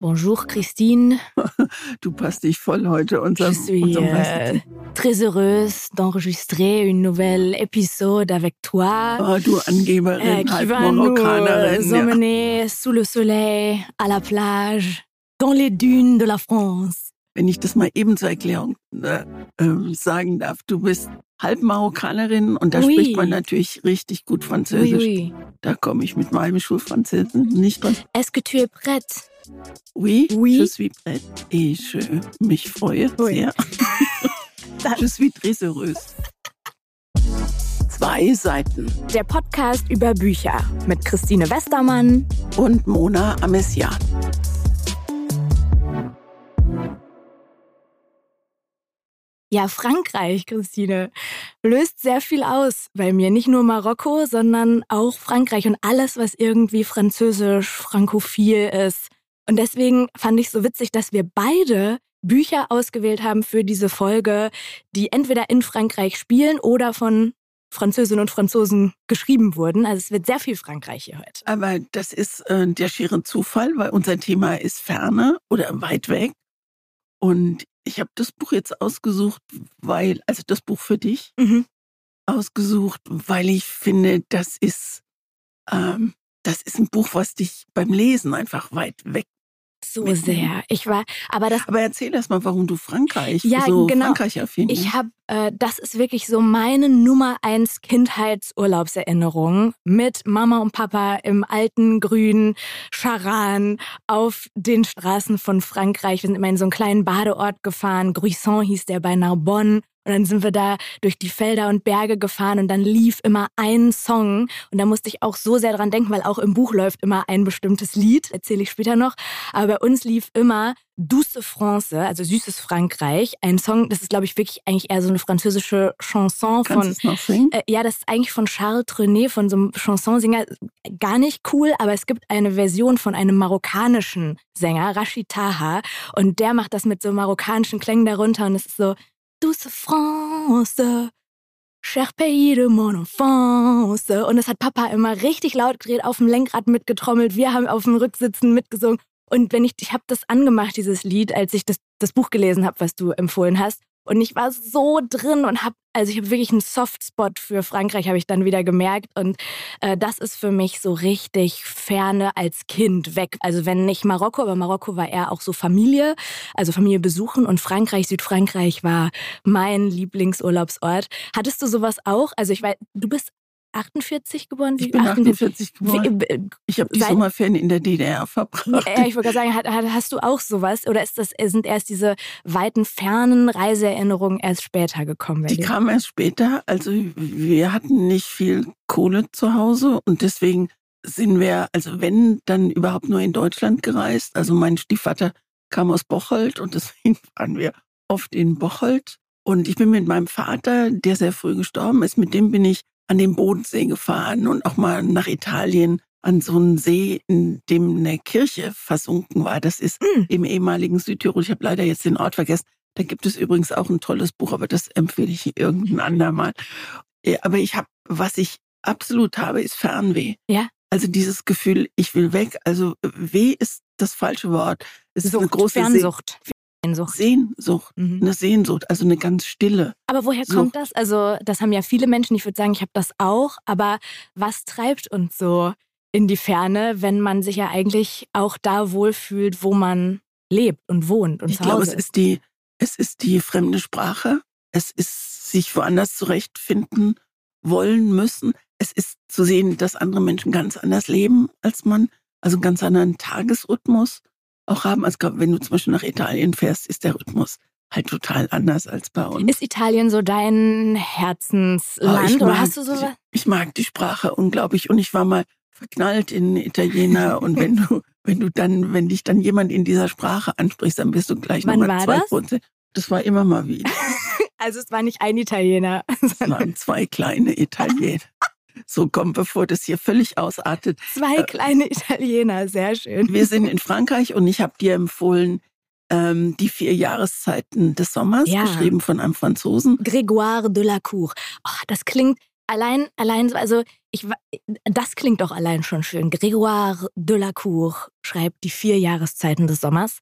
Bonjour Christine. Du passt dich voll heute unserem, Je suis unserem euh, très heureuse d'enregistrer une nouvelle épisode avec toi. Oh, du Angeberin, qui halb Marokkanerin. euh, Ja. sous le soleil, à la plage, dans les dunes de la France. Wenn ich das mal eben zur Erklärung äh, ähm, sagen darf, du bist halb Marokkanerin und da Oui. spricht man natürlich richtig gut Oui, Französisch. oui. Da komme ich mit meinem Schulfranzösisch nicht dran. Est-ce que tu es prête? Oui, Oui. je suis prête et je mich freue Oui. sehr. Je suis très heureuse. Zwei Seiten Der Podcast über Bücher mit Christine Westermann. und Mona Amessian. Ja, Frankreich, Christine, löst sehr viel aus bei mir. Nicht nur Marokko, sondern auch Frankreich und alles, was irgendwie französisch, frankophil ist. Und deswegen fand ich so witzig, dass wir beide Bücher ausgewählt haben für diese Folge, die entweder in Frankreich spielen oder von Französinnen und Franzosen geschrieben wurden. Also es wird sehr viel Frankreich hier heute. Aber das ist äh, der schiere Zufall, weil unser Thema ist Ferne oder weit weg. Und ich habe das Buch jetzt ausgesucht, weil, also das Buch für dich Mhm. ausgesucht, weil ich finde, das ist, ähm, das ist ein Buch, was dich beim Lesen einfach weit weg. So sehr. Ich war, aber das Aber erzähl erst mal, warum du Frankreich Ja, so genau. Frankreich affin Ich bist. habe, äh, das ist wirklich so meine Nummer eins Kindheitsurlaubserinnerung mit Mama und Papa im alten grünen Charan auf den Straßen von Frankreich. Wir sind immer in so einen kleinen Badeort gefahren. Gruisson hieß der bei Narbonne. Und dann sind wir da durch die Felder und Berge gefahren und dann lief immer ein Song. Und da musste ich auch so sehr dran denken, weil auch im Buch läuft immer ein bestimmtes Lied, erzähle ich später noch. Aber bei uns lief immer Douce France, also süßes Frankreich. Ein Song, das ist, glaube ich, wirklich eigentlich eher so eine französische Chanson Kannst von. noch singen? Äh, ja, das ist eigentlich von Charles Trenet, von so einem Chansonsänger. Gar nicht cool, aber es gibt eine Version von einem marokkanischen Sänger, Rashid Taha. Und der macht das mit so marokkanischen Klängen darunter. Und es ist so, Douce France, cher pays de mon enfance. Und das hat Papa immer richtig laut gedreht, auf dem Lenkrad mitgetrommelt. Wir haben auf dem Rücksitzen mitgesungen. Und wenn ich, ich habe das angemacht, dieses Lied, als ich das, das Buch gelesen habe, was du empfohlen hast. Und ich war so drin und habe, also ich habe wirklich einen Softspot für Frankreich, habe ich dann wieder gemerkt. Und äh, das ist für mich so richtig ferne als Kind weg. Also wenn nicht Marokko, aber Marokko war eher auch so Familie, also Familie besuchen. Und Frankreich, Südfrankreich war mein Lieblingsurlaubsort. Hattest du sowas auch? Also ich weiß, du bist 48 geboren? Ich bin 48 geboren. Äh, Ich habe die Sommerferien in der DDR verbracht. ja, ich wollte gerade sagen, hast du auch sowas? Oder ist das, sind erst diese weiten, fernen Reiseerinnerungen erst später gekommen? Die dir? kam erst später. Also wir hatten nicht viel Kohle zu Hause und deswegen sind wir, also wenn, dann überhaupt nur in Deutschland gereist. Also mein Stiefvater kam aus Bocholt und deswegen waren wir oft in Bocholt. Und ich bin mit meinem Vater, der sehr früh gestorben ist, mit dem bin ich an den Bodensee gefahren und auch mal nach Italien an so einen See, in dem eine Kirche versunken war. Das ist Mm. im ehemaligen Südtirol. Ich habe leider jetzt den Ort vergessen. Da gibt es übrigens auch ein tolles Buch, aber das empfehle ich irgendein andermal. Aber ich habe, was ich absolut habe, ist Fernweh. Ja. Also dieses Gefühl, ich will weg. Also äh, Weh ist das falsche Wort. Es ist eine Sucht, große Fernsucht. Sehnsucht. Sehnsucht, Mhm. eine Sehnsucht, also eine ganz stille. Aber woher So. kommt das? Also, das haben ja viele Menschen. Ich würde sagen, ich habe das auch. Aber was treibt uns so in die Ferne, wenn man sich ja eigentlich auch da wohlfühlt, wo man lebt und wohnt und Ich zu glaube, Hause es ist die, es ist die fremde Sprache. Es ist sich woanders zurechtfinden wollen müssen. Es ist zu sehen, dass andere Menschen ganz anders leben als man, also einen ganz anderen Tagesrhythmus auch haben. Also ich wenn du zum Beispiel nach Italien fährst, ist der Rhythmus halt total anders als bei uns. Ist Italien so dein Herzensland? ich Oder mag, hast du sowas? Ich mag die Sprache unglaublich und ich war mal verknallt in Italiener und wenn du, wenn du dann, wenn dich dann jemand in dieser Sprache ansprichst, dann bist du gleich Wann nochmal zwei? Prozent. Das war immer mal wieder. Also, es war nicht ein Italiener. Es waren zwei kleine Italiener. So komm, bevor das hier völlig ausartet. Zwei Äh, kleine Italiener, sehr schön. Wir sind in Frankreich und ich habe dir empfohlen, ähm, die vier Jahreszeiten des Sommers, Ja. geschrieben von einem Franzosen. Grégoire de la Cour. Oh, das klingt allein, allein, also ich, das klingt doch allein schon schön. Grégoire Delacour schreibt die vier Jahreszeiten des Sommers.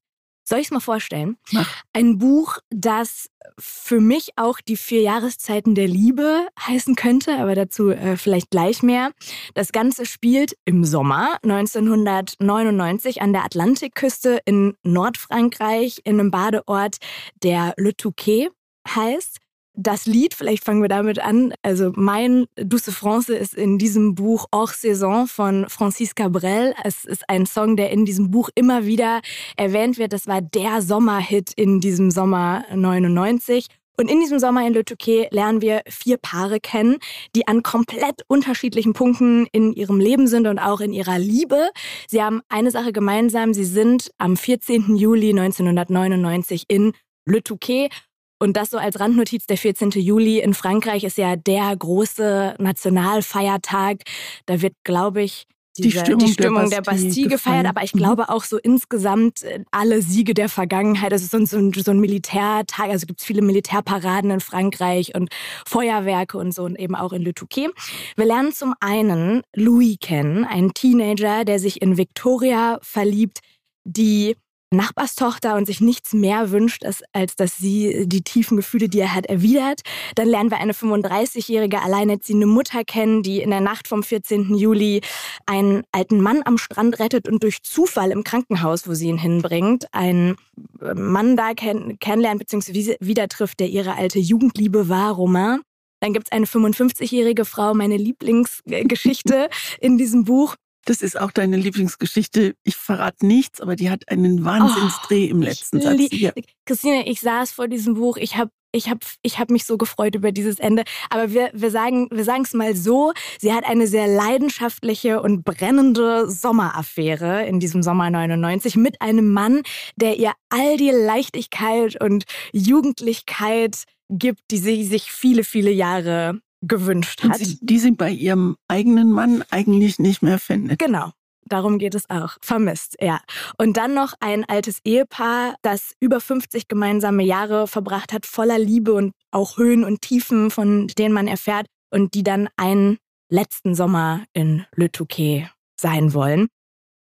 Soll ich es mal vorstellen? Mach. Ein Buch, das für mich auch die vier Jahreszeiten der Liebe heißen könnte, aber dazu äh, vielleicht gleich mehr. Das Ganze spielt im Sommer 1999 an der Atlantikküste in Nordfrankreich in einem Badeort, der Le Touquet heißt das Lied, vielleicht fangen wir damit an. Also mein Douce France ist in diesem Buch Hors Saison von Francis Cabrel. Es ist ein Song, der in diesem Buch immer wieder erwähnt wird. Das war der Sommerhit in diesem Sommer 99. Und in diesem Sommer in Le Touquet lernen wir vier Paare kennen, die an komplett unterschiedlichen Punkten in ihrem Leben sind und auch in ihrer Liebe. Sie haben eine Sache gemeinsam. Sie sind am 14. Juli 1999 in Le Touquet und das so als Randnotiz, der 14. Juli in Frankreich ist ja der große Nationalfeiertag. Da wird, glaube ich, diese, die Stimmung, die Stimmung der, der, Bastille gefeiert, aber ich glaube mhm. auch so insgesamt äh, alle Siege der Vergangenheit. Das ist so ein, so ein Militärtag, also gibt es viele Militärparaden in Frankreich und Feuerwerke und so und eben auch in Le Touquet. Wir lernen zum einen Louis kennen, einen Teenager, der sich in Victoria verliebt, die Nachbarstochter und sich nichts mehr wünscht, als, dass sie die tiefen Gefühle, die er hat, erwidert. Dann lernen wir eine 35-jährige alleinerziehende Mutter kennen, die in der Nacht vom 14. Juli einen alten Mann am Strand rettet und durch Zufall im Krankenhaus, wo sie ihn hinbringt, einen Mann da kenn kennenlernt bzw. wieder trifft, der ihre alte Jugendliebe war, Romain. Dann gibt es eine 55-jährige Frau, meine Lieblingsgeschichte in diesem Buch, das ist auch deine Lieblingsgeschichte. Ich verrate nichts, aber die hat einen Wahnsinnsdreh oh, im letzten Satz. Ja. Christine, ich saß vor diesem Buch. Ich habe ich habe ich hab mich so gefreut über dieses Ende. Aber wir, wir sagen wir es mal so, sie hat eine sehr leidenschaftliche und brennende Sommeraffäre in diesem Sommer 99 mit einem Mann, der ihr all die Leichtigkeit und Jugendlichkeit gibt, die sie sich viele, viele Jahre gewünscht hat. Sie, die sie bei ihrem eigenen Mann eigentlich nicht mehr findet. Genau. Darum geht es auch. Vermisst, ja. Und dann noch ein altes Ehepaar, das über 50 gemeinsame Jahre verbracht hat, voller Liebe und auch Höhen und Tiefen, von denen man erfährt und die dann einen letzten Sommer in Le Touquet sein wollen.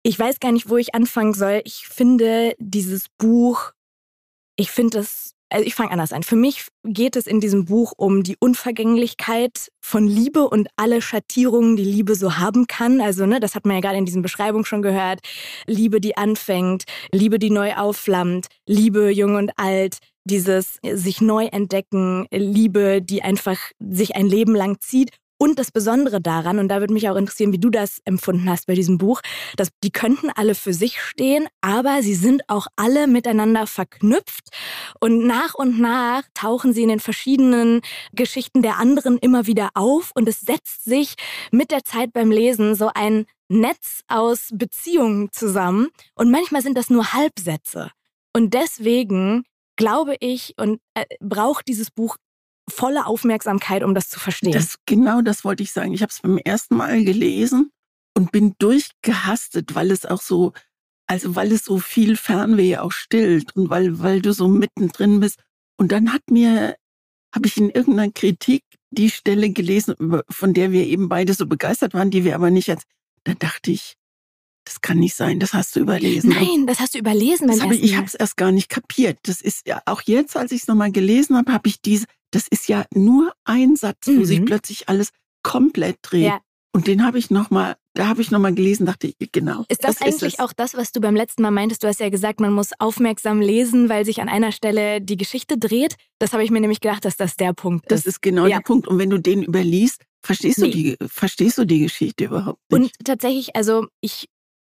Ich weiß gar nicht, wo ich anfangen soll. Ich finde dieses Buch, ich finde es also ich fange anders an. Für mich geht es in diesem Buch um die Unvergänglichkeit von Liebe und alle Schattierungen, die Liebe so haben kann. Also, ne, das hat man ja gerade in diesen Beschreibungen schon gehört. Liebe, die anfängt, Liebe, die neu aufflammt, Liebe, jung und alt, dieses sich neu entdecken, Liebe, die einfach sich ein Leben lang zieht und das Besondere daran, und da würde mich auch interessieren, wie du das empfunden hast bei diesem Buch, dass die könnten alle für sich stehen, aber sie sind auch alle miteinander verknüpft. Und nach und nach tauchen sie in den verschiedenen Geschichten der anderen immer wieder auf. Und es setzt sich mit der Zeit beim Lesen so ein Netz aus Beziehungen zusammen. Und manchmal sind das nur Halbsätze. Und deswegen glaube ich und äh, braucht dieses Buch volle Aufmerksamkeit, um das zu verstehen. Das, genau das wollte ich sagen. Ich habe es beim ersten Mal gelesen und bin durchgehastet, weil es auch so, also weil es so viel Fernweh auch stillt und weil, weil du so mittendrin bist. Und dann hat mir, habe ich in irgendeiner Kritik die Stelle gelesen, von der wir eben beide so begeistert waren, die wir aber nicht als, da dachte ich, das kann nicht sein, das hast du überlesen. Nein, das hast du überlesen. Beim hab ich ich habe es erst gar nicht kapiert. Das ist ja auch jetzt, als ich es nochmal gelesen habe, habe ich diese, das ist ja nur ein Satz, mhm. wo sich mhm. plötzlich alles komplett dreht. Ja. Und den habe ich nochmal, da habe ich nochmal gelesen, dachte ich, genau. Ist das, das eigentlich ist auch das, was du beim letzten Mal meintest? Du hast ja gesagt, man muss aufmerksam lesen, weil sich an einer Stelle die Geschichte dreht. Das habe ich mir nämlich gedacht, dass das der Punkt ist. Das ist genau ja. der Punkt. Und wenn du den überliest, verstehst nee. du die, verstehst du die Geschichte überhaupt nicht. Und tatsächlich, also ich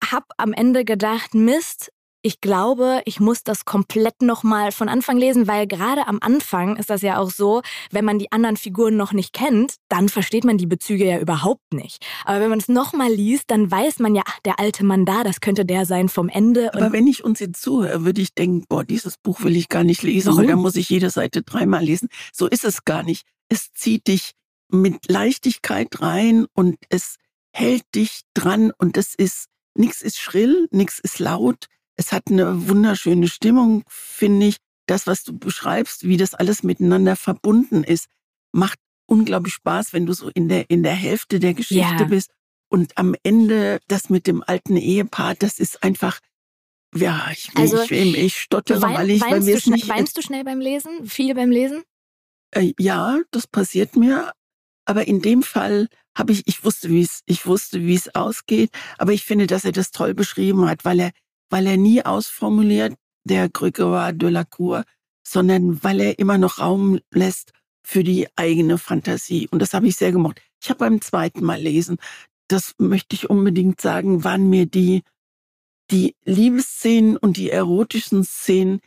habe am Ende gedacht, Mist, ich glaube, ich muss das komplett nochmal von Anfang lesen, weil gerade am Anfang ist das ja auch so, wenn man die anderen Figuren noch nicht kennt, dann versteht man die Bezüge ja überhaupt nicht. Aber wenn man es nochmal liest, dann weiß man ja, ach, der alte Mann da, das könnte der sein vom Ende. Aber wenn ich uns jetzt zuhöre, würde ich denken, boah, dieses Buch will ich gar nicht lesen, weil da muss ich jede Seite dreimal lesen. So ist es gar nicht. Es zieht dich mit Leichtigkeit rein und es hält dich dran und es ist, nichts ist schrill, nichts ist laut es hat eine wunderschöne Stimmung, finde ich. Das, was du beschreibst, wie das alles miteinander verbunden ist, macht unglaublich Spaß, wenn du so in der, in der Hälfte der Geschichte ja. bist. Und am Ende das mit dem alten Ehepaar, das ist einfach, ja, ich, also, ich, ich stottere, wein, weil ich, weil wir es nicht. Weinst du schnell beim Lesen? Viel beim Lesen? Äh, ja, das passiert mir. Aber in dem Fall habe ich, ich wusste, wie es, ich wusste, wie es ausgeht. Aber ich finde, dass er das toll beschrieben hat, weil er, weil er nie ausformuliert, der Grégoire de la Cour, sondern weil er immer noch Raum lässt für die eigene Fantasie. Und das habe ich sehr gemocht. Ich habe beim zweiten Mal lesen, das möchte ich unbedingt sagen, waren mir die, die Liebesszenen und die erotischen Szenen,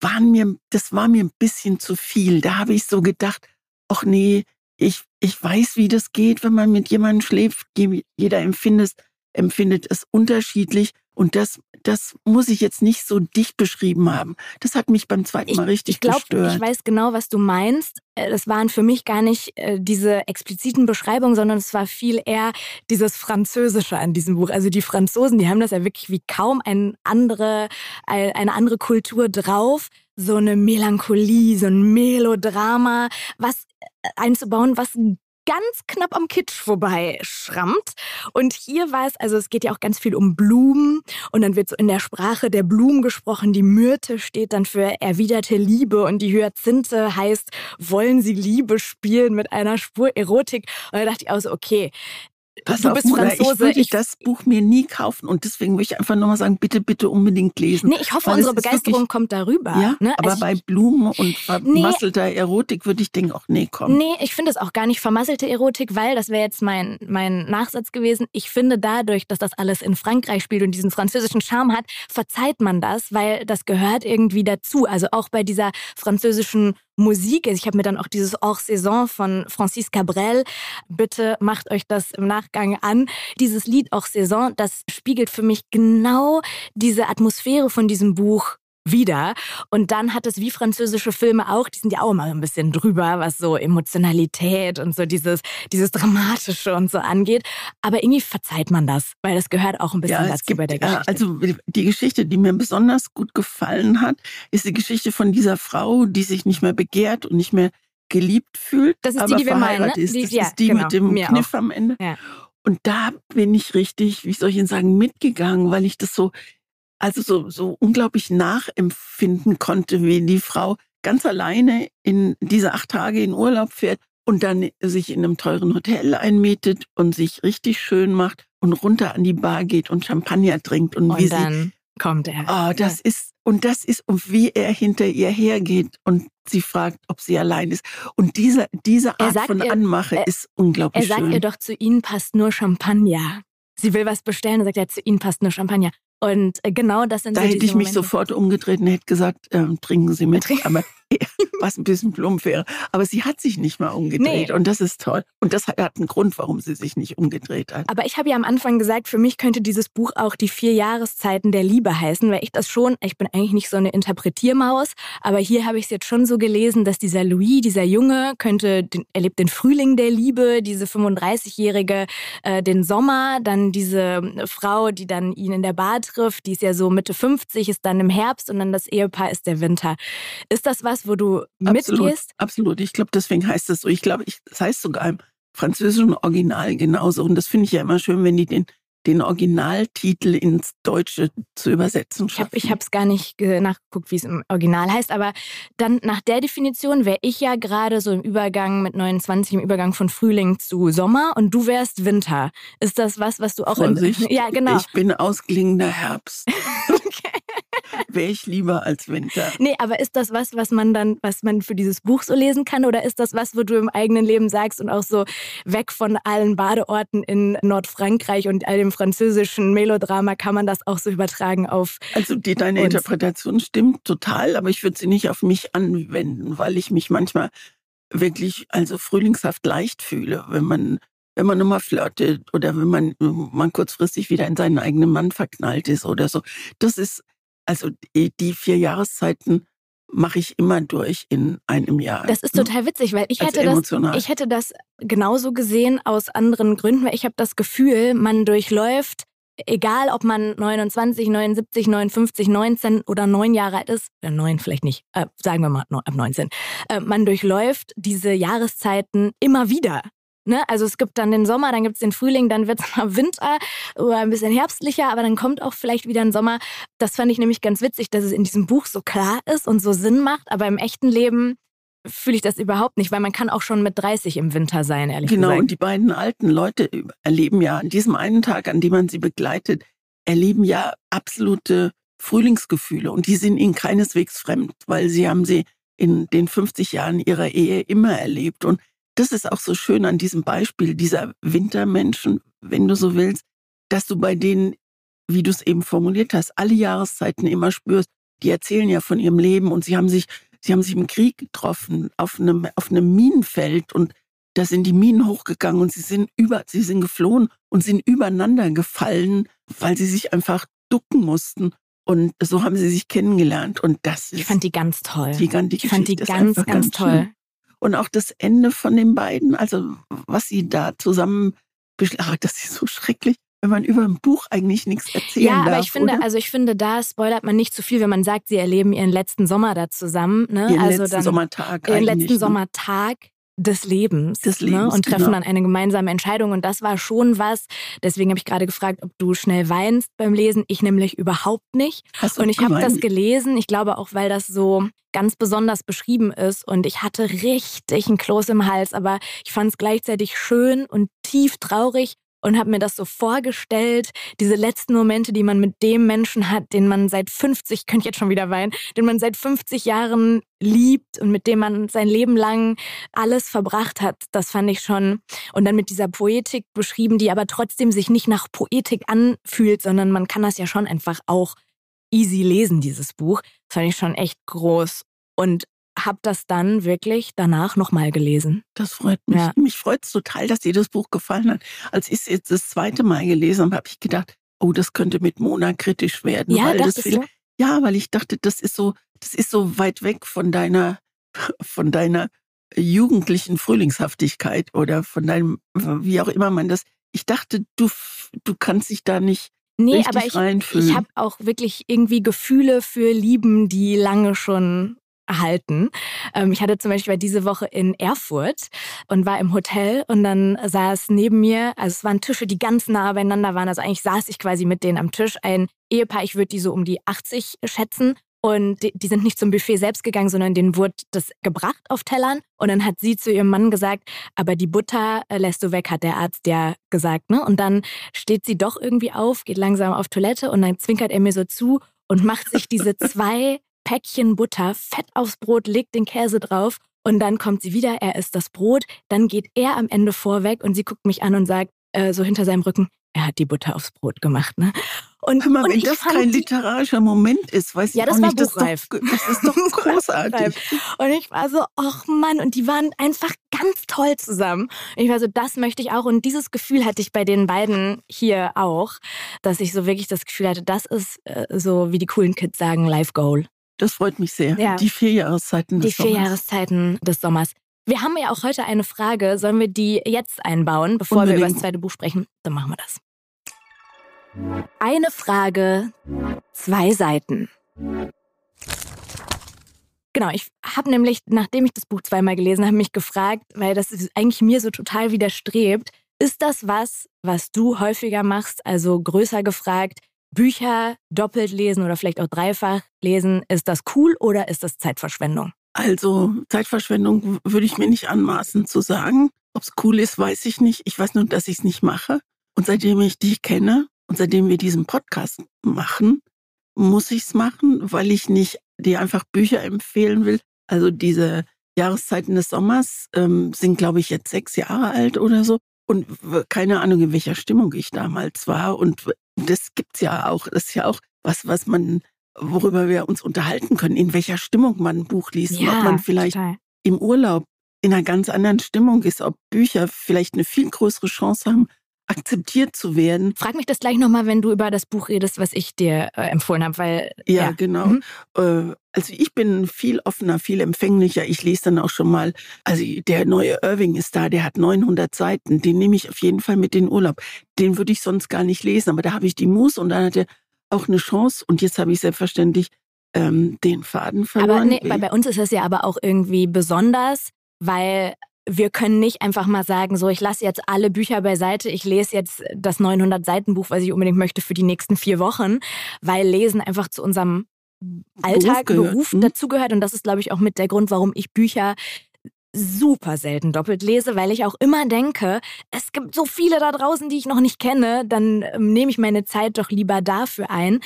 waren mir, das war mir ein bisschen zu viel. Da habe ich so gedacht, ach nee, ich, ich weiß, wie das geht, wenn man mit jemandem schläft. Jeder empfindet, empfindet es unterschiedlich. Und das, das muss ich jetzt nicht so dicht beschrieben haben. Das hat mich beim zweiten Mal richtig ich glaub, gestört. Ich weiß genau, was du meinst. Äh, das waren für mich gar nicht äh, diese expliziten Beschreibungen, sondern es war viel eher dieses Französische an diesem Buch. Also die Franzosen, die haben das ja wirklich wie kaum eine andere, eine andere Kultur drauf. So eine Melancholie, so ein Melodrama, was äh, einzubauen, was ganz knapp am Kitsch vorbei schrammt. Und hier war es, also es geht ja auch ganz viel um Blumen und dann wird so in der Sprache der Blumen gesprochen. Die Myrte steht dann für erwiderte Liebe und die Hyazinthe heißt, wollen sie Liebe spielen mit einer Spur Erotik. Und da dachte ich auch so, okay, Pass du auf, bist Mutter, Franzose. Ich würde ich, das Buch mir nie kaufen und deswegen würde ich einfach nochmal sagen, bitte, bitte unbedingt lesen. Nee, ich hoffe, unsere Begeisterung wirklich, kommt darüber. Ja, ne? aber also bei Blumen und vermasselter nee, Erotik würde ich denken, auch nee, komm. Nee, ich finde es auch gar nicht vermasselte Erotik, weil, das wäre jetzt mein, mein Nachsatz gewesen, ich finde dadurch, dass das alles in Frankreich spielt und diesen französischen Charme hat, verzeiht man das, weil das gehört irgendwie dazu. Also auch bei dieser französischen Musik. Ich habe mir dann auch dieses Hors Saison von Francis Cabrel, bitte macht euch das im Nachgang an. Dieses Lied Hors Saison, das spiegelt für mich genau diese Atmosphäre von diesem Buch wieder. Und dann hat es wie französische Filme auch, die sind ja auch immer ein bisschen drüber, was so Emotionalität und so dieses, dieses Dramatische und so angeht. Aber irgendwie verzeiht man das, weil das gehört auch ein bisschen ja, dazu gibt, bei der Geschichte. Also die Geschichte, die mir besonders gut gefallen hat, ist die Geschichte von dieser Frau, die sich nicht mehr begehrt und nicht mehr geliebt fühlt. Das ist die, die wir meinen, ne? ist. Die, das ja, ist die genau, mit dem Kniff auch. am Ende. Ja. Und da bin ich richtig, wie soll ich Ihnen sagen, mitgegangen, weil ich das so also so, so unglaublich nachempfinden konnte, wie die Frau ganz alleine in diese acht Tage in Urlaub fährt und dann sich in einem teuren Hotel einmietet und sich richtig schön macht und runter an die Bar geht und Champagner trinkt und, und wie dann sie, kommt er. Oh, das ist und das ist und wie er hinter ihr hergeht und sie fragt, ob sie allein ist. Und diese diese Art von ihr, Anmache er, ist unglaublich schön. Er sagt schön. ihr doch, zu ihnen passt nur Champagner. Sie will was bestellen und sagt er, zu ihnen passt nur Champagner. Und äh, genau das sind da so hätte ich mich Momente. sofort umgedreht und hätte gesagt, äh, trinken Sie mit. Aber was ein bisschen plump wäre. Aber sie hat sich nicht mal umgedreht nee. und das ist toll. Und das hat einen Grund, warum sie sich nicht umgedreht hat. Aber ich habe ja am Anfang gesagt, für mich könnte dieses Buch auch die vier Jahreszeiten der Liebe heißen, weil ich das schon, ich bin eigentlich nicht so eine Interpretiermaus, aber hier habe ich es jetzt schon so gelesen, dass dieser Louis, dieser Junge, könnte, den, erlebt den Frühling der Liebe, diese 35-Jährige äh, den Sommer, dann diese Frau, die dann ihn in der Bar trifft, die ist ja so Mitte 50, ist dann im Herbst und dann das Ehepaar ist der Winter. Ist das was, wo du absolut, mitgehst? Absolut. Ich glaube, deswegen heißt es so. Ich glaube, das heißt sogar im französischen Original genauso. Und das finde ich ja immer schön, wenn die den den Originaltitel ins Deutsche zu übersetzen schaffen. Ich habe es gar nicht nachgeguckt, wie es im Original heißt, aber dann nach der Definition wäre ich ja gerade so im Übergang mit 29, im Übergang von Frühling zu Sommer und du wärst Winter. Ist das was, was du auch Vorsicht, in, Ja, genau. Ich bin ausklingender Herbst. wäre ich lieber als Winter. Nee, aber ist das was, was man dann, was man für dieses Buch so lesen kann? Oder ist das was, wo du im eigenen Leben sagst und auch so weg von allen Badeorten in Nordfrankreich und all dem französischen Melodrama kann man das auch so übertragen auf. Also die, deine uns. Interpretation stimmt total, aber ich würde sie nicht auf mich anwenden, weil ich mich manchmal wirklich also frühlingshaft leicht fühle, wenn man wenn man nochmal flirtet oder wenn man, man kurzfristig wieder in seinen eigenen Mann verknallt ist oder so. Das ist, also die vier Jahreszeiten mache ich immer durch in einem Jahr. Das ist ne? total witzig, weil ich hätte, das, ich hätte das genauso gesehen aus anderen Gründen, weil ich habe das Gefühl, man durchläuft egal ob man 29, 79, 59, 19 oder 9 Jahre alt ist, äh, 9 vielleicht nicht, äh, sagen wir mal ab 19, äh, man durchläuft diese Jahreszeiten immer wieder. Ne? Also es gibt dann den Sommer, dann gibt es den Frühling, dann wird es mal Winter oder ein bisschen herbstlicher, aber dann kommt auch vielleicht wieder ein Sommer. Das fand ich nämlich ganz witzig, dass es in diesem Buch so klar ist und so Sinn macht, aber im echten Leben fühle ich das überhaupt nicht, weil man kann auch schon mit 30 im Winter sein, ehrlich genau, gesagt. Genau, und die beiden alten Leute erleben ja an diesem einen Tag, an dem man sie begleitet, erleben ja absolute Frühlingsgefühle und die sind ihnen keineswegs fremd, weil sie haben sie in den 50 Jahren ihrer Ehe immer erlebt und das ist auch so schön an diesem Beispiel dieser Wintermenschen, wenn du so willst, dass du bei denen, wie du es eben formuliert hast, alle Jahreszeiten immer spürst, die erzählen ja von ihrem Leben und sie haben sich Sie haben sich im Krieg getroffen, auf einem, auf einem Minenfeld und da sind die Minen hochgegangen und sie sind über, sie sind geflohen und sind übereinander gefallen, weil sie sich einfach ducken mussten. Und so haben sie sich kennengelernt. Und das ist. Ich fand die ganz toll. Die, die ich fand die ganz, ganz, ganz toll. Schön. Und auch das Ende von den beiden, also was sie da zusammen, ach, das ist so schrecklich wenn man über ein Buch eigentlich nichts erzählen ja, darf. Ja, aber ich finde, oder? also ich finde, da spoilert man nicht zu viel, wenn man sagt, sie erleben ihren letzten Sommer da zusammen. Ne? Ihren also letzten dann, Sommertag. Ihren letzten ne? Sommertag des Lebens, des Lebens ne? und treffen genau. dann eine gemeinsame Entscheidung. Und das war schon was. Deswegen habe ich gerade gefragt, ob du schnell weinst beim Lesen. Ich nämlich überhaupt nicht. Hast und ich habe das gelesen. Ich glaube auch, weil das so ganz besonders beschrieben ist. Und ich hatte richtig ein Kloß im Hals. Aber ich fand es gleichzeitig schön und tief traurig und habe mir das so vorgestellt, diese letzten Momente, die man mit dem Menschen hat, den man seit 50, könnte ich jetzt schon wieder weinen, den man seit 50 Jahren liebt und mit dem man sein Leben lang alles verbracht hat. Das fand ich schon. Und dann mit dieser Poetik beschrieben, die aber trotzdem sich nicht nach Poetik anfühlt, sondern man kann das ja schon einfach auch easy lesen, dieses Buch. Das fand ich schon echt groß. Und habe das dann wirklich danach nochmal gelesen. Das freut mich. Ja. Mich freut es total, dass dir das Buch gefallen hat. Als ich es jetzt das zweite Mal gelesen habe, habe ich gedacht, oh, das könnte mit Mona kritisch werden. Ja, weil das du? Ja, weil ich dachte, das ist so, das ist so weit weg von deiner, von deiner jugendlichen Frühlingshaftigkeit oder von deinem, wie auch immer man das. Ich dachte, du, du kannst dich da nicht Nee, aber ich, ich habe auch wirklich irgendwie Gefühle für Lieben, die lange schon erhalten. Ähm, ich hatte zum Beispiel diese Woche in Erfurt und war im Hotel und dann saß neben mir, also es waren Tische, die ganz nah beieinander waren. Also eigentlich saß ich quasi mit denen am Tisch. Ein Ehepaar, ich würde die so um die 80 schätzen. Und die, die, sind nicht zum Buffet selbst gegangen, sondern denen wurde das gebracht auf Tellern. Und dann hat sie zu ihrem Mann gesagt, aber die Butter äh, lässt du weg, hat der Arzt ja gesagt. Ne? Und dann steht sie doch irgendwie auf, geht langsam auf Toilette und dann zwinkert er mir so zu und macht sich diese zwei Päckchen Butter, Fett aufs Brot, legt den Käse drauf und dann kommt sie wieder, er isst das Brot, dann geht er am Ende vorweg und sie guckt mich an und sagt, äh, so hinter seinem Rücken, er hat die Butter aufs Brot gemacht, ne? Und, mal, und wenn das kein literarischer Moment ist, weiß ja, ich auch nicht, das, buchreif. Doch, das ist doch großartig. und ich war so, ach Mann, und die waren einfach ganz toll zusammen. Und ich war so, das möchte ich auch. Und dieses Gefühl hatte ich bei den beiden hier auch, dass ich so wirklich das Gefühl hatte, das ist äh, so, wie die coolen Kids sagen, Life Goal. Das freut mich sehr. Ja. Die vier Jahreszeiten Die des vier Sommers. Jahreszeiten des Sommers. Wir haben ja auch heute eine Frage. Sollen wir die jetzt einbauen, bevor wir über Unbedingt. das zweite Buch sprechen? Dann machen wir das. Eine Frage, zwei Seiten. Genau, ich habe nämlich, nachdem ich das Buch zweimal gelesen habe, mich gefragt, weil das eigentlich mir so total widerstrebt, ist das was, was du häufiger machst, also größer gefragt, Bücher doppelt lesen oder vielleicht auch dreifach lesen, ist das cool oder ist das Zeitverschwendung? Also Zeitverschwendung würde ich mir nicht anmaßen zu sagen. Ob es cool ist, weiß ich nicht. Ich weiß nur, dass ich es nicht mache. Und seitdem ich dich kenne und seitdem wir diesen Podcast machen, muss ich es machen, weil ich nicht dir einfach Bücher empfehlen will. Also diese Jahreszeiten des Sommers ähm, sind, glaube ich, jetzt sechs Jahre alt oder so. Und keine Ahnung, in welcher Stimmung ich damals war. Und das gibt's ja auch. Das ist ja auch was, was man, worüber wir uns unterhalten können, in welcher Stimmung man ein Buch liest. und ob man vielleicht total. im Urlaub in einer ganz anderen Stimmung ist, ob Bücher vielleicht eine viel größere Chance haben, akzeptiert zu werden. Frag mich das gleich nochmal, wenn du über das Buch redest, was ich dir äh, empfohlen habe, weil. Ja, ja. genau. Mhm. Äh, also ich bin viel offener, viel empfänglicher. Ich lese dann auch schon mal, also der neue Irving ist da, der hat 900 Seiten. Den nehme ich auf jeden Fall mit in den Urlaub. Den würde ich sonst gar nicht lesen, aber da habe ich die Muße und dann hat er auch eine Chance. Und jetzt habe ich selbstverständlich ähm, den Faden verloren. Aber nee, bei, bei uns ist es ja aber auch irgendwie besonders, weil wir können nicht einfach mal sagen, so, ich lasse jetzt alle Bücher beiseite, ich lese jetzt das 900-Seiten-Buch, was ich unbedingt möchte für die nächsten vier Wochen, weil Lesen einfach zu unserem Alltag, Beruf, Beruf hm? dazugehört. Und das ist, glaube ich, auch mit der Grund, warum ich Bücher super selten doppelt lese, weil ich auch immer denke, es gibt so viele da draußen, die ich noch nicht kenne, dann ähm, nehme ich meine Zeit doch lieber dafür ein.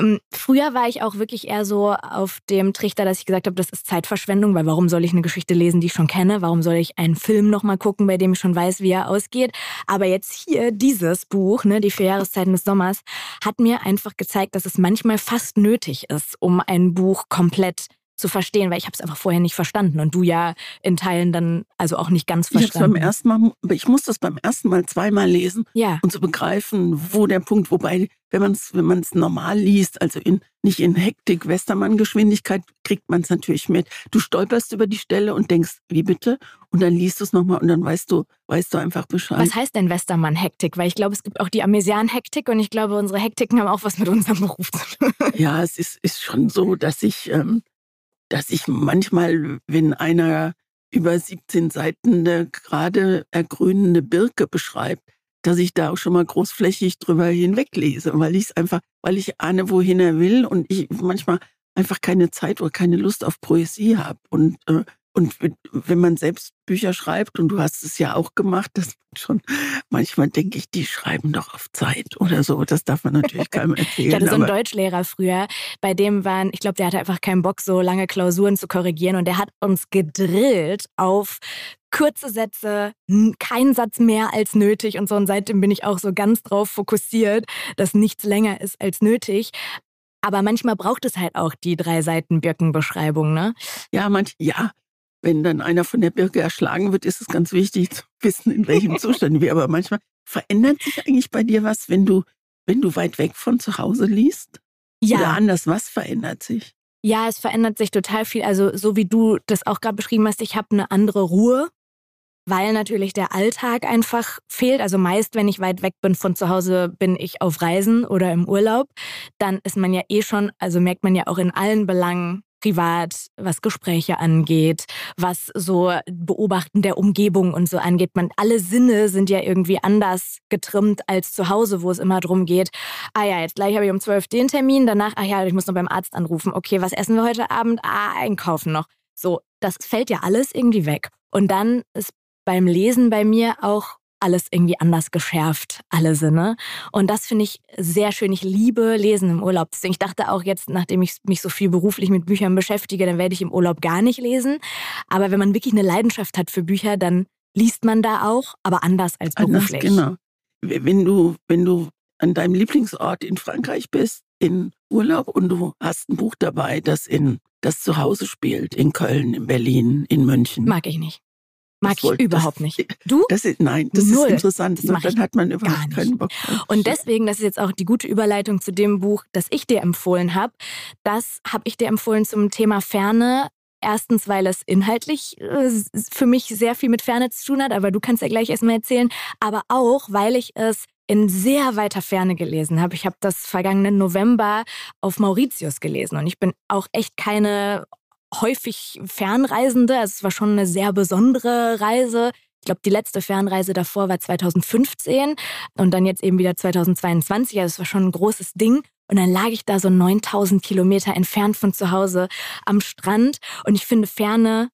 Ähm, früher war ich auch wirklich eher so auf dem Trichter, dass ich gesagt habe, das ist Zeitverschwendung, weil warum soll ich eine Geschichte lesen, die ich schon kenne? Warum soll ich einen Film nochmal gucken, bei dem ich schon weiß, wie er ausgeht? Aber jetzt hier dieses Buch, ne, die vier Jahreszeiten des Sommers, hat mir einfach gezeigt, dass es manchmal fast nötig ist, um ein Buch komplett zu verstehen, weil ich habe es einfach vorher nicht verstanden und du ja in Teilen dann also auch nicht ganz verstanden. Ich, beim ersten Mal, ich muss das beim ersten Mal zweimal lesen ja. und zu so begreifen, wo der Punkt, wobei, wenn man es wenn man's normal liest, also in, nicht in Hektik, Westermann-Geschwindigkeit, kriegt man es natürlich mit. Du stolperst über die Stelle und denkst, wie bitte? Und dann liest du es nochmal und dann weißt du, weißt du einfach Bescheid. Was heißt denn Westermann-Hektik? Weil ich glaube, es gibt auch die Amesian-Hektik und ich glaube, unsere Hektiken haben auch was mit unserem Beruf zu tun. Ja, es ist, ist schon so, dass ich ähm, dass ich manchmal, wenn einer über 17 Seiten eine gerade ergrünende Birke beschreibt, dass ich da auch schon mal großflächig drüber hinweglese, weil ich es einfach, weil ich ahne, wohin er will und ich manchmal einfach keine Zeit oder keine Lust auf Poesie habe. Und äh, und wenn man selbst Bücher schreibt, und du hast es ja auch gemacht, das schon, manchmal denke ich, die schreiben doch auf Zeit oder so. Das darf man natürlich keinem erzählen. ich hatte so einen Deutschlehrer früher, bei dem waren, ich glaube, der hatte einfach keinen Bock, so lange Klausuren zu korrigieren. Und der hat uns gedrillt auf kurze Sätze, kein Satz mehr als nötig und so. Und seitdem bin ich auch so ganz drauf fokussiert, dass nichts länger ist als nötig. Aber manchmal braucht es halt auch die drei Seiten Birkenbeschreibung, ne? Ja, manch, ja wenn dann einer von der Birke erschlagen wird, ist es ganz wichtig zu wissen, in welchem Zustand wir. Aber manchmal verändert sich eigentlich bei dir was, wenn du, wenn du weit weg von zu Hause liest? Ja. Oder anders, was verändert sich? Ja, es verändert sich total viel. Also so wie du das auch gerade beschrieben hast, ich habe eine andere Ruhe, weil natürlich der Alltag einfach fehlt. Also meist, wenn ich weit weg bin von zu Hause, bin ich auf Reisen oder im Urlaub. Dann ist man ja eh schon, also merkt man ja auch in allen Belangen privat, was Gespräche angeht, was so Beobachten der Umgebung und so angeht. Man, alle Sinne sind ja irgendwie anders getrimmt als zu Hause, wo es immer darum geht, ah ja, jetzt gleich habe ich um zwölf den Termin, danach, ah ja, ich muss noch beim Arzt anrufen. Okay, was essen wir heute Abend? Ah, einkaufen noch. So, das fällt ja alles irgendwie weg. Und dann ist beim Lesen bei mir auch alles irgendwie anders geschärft, alle Sinne. Und das finde ich sehr schön. Ich liebe Lesen im Urlaub. Deswegen, ich dachte auch jetzt, nachdem ich mich so viel beruflich mit Büchern beschäftige, dann werde ich im Urlaub gar nicht lesen. Aber wenn man wirklich eine Leidenschaft hat für Bücher, dann liest man da auch, aber anders als beruflich. Anders, genau. Wenn du, wenn du an deinem Lieblingsort in Frankreich bist, in Urlaub und du hast ein Buch dabei, das in das zu Hause spielt, in Köln, in Berlin, in München. Mag ich nicht. Mag ich überhaupt nicht. Du? Das ist, nein, das Null. ist interessant. Das dann hat man überhaupt keinen Bock. Und deswegen, das ist jetzt auch die gute Überleitung zu dem Buch, das ich dir empfohlen habe. Das habe ich dir empfohlen zum Thema Ferne. Erstens, weil es inhaltlich äh, für mich sehr viel mit Ferne zu tun hat, aber du kannst ja gleich erstmal erzählen. Aber auch, weil ich es in sehr weiter Ferne gelesen habe. Ich habe das vergangenen November auf Mauritius gelesen und ich bin auch echt keine häufig Fernreisende. Also es war schon eine sehr besondere Reise. Ich glaube, die letzte Fernreise davor war 2015 und dann jetzt eben wieder 2022. Also es war schon ein großes Ding. Und dann lag ich da so 9000 Kilometer entfernt von zu Hause am Strand. Und ich finde Ferne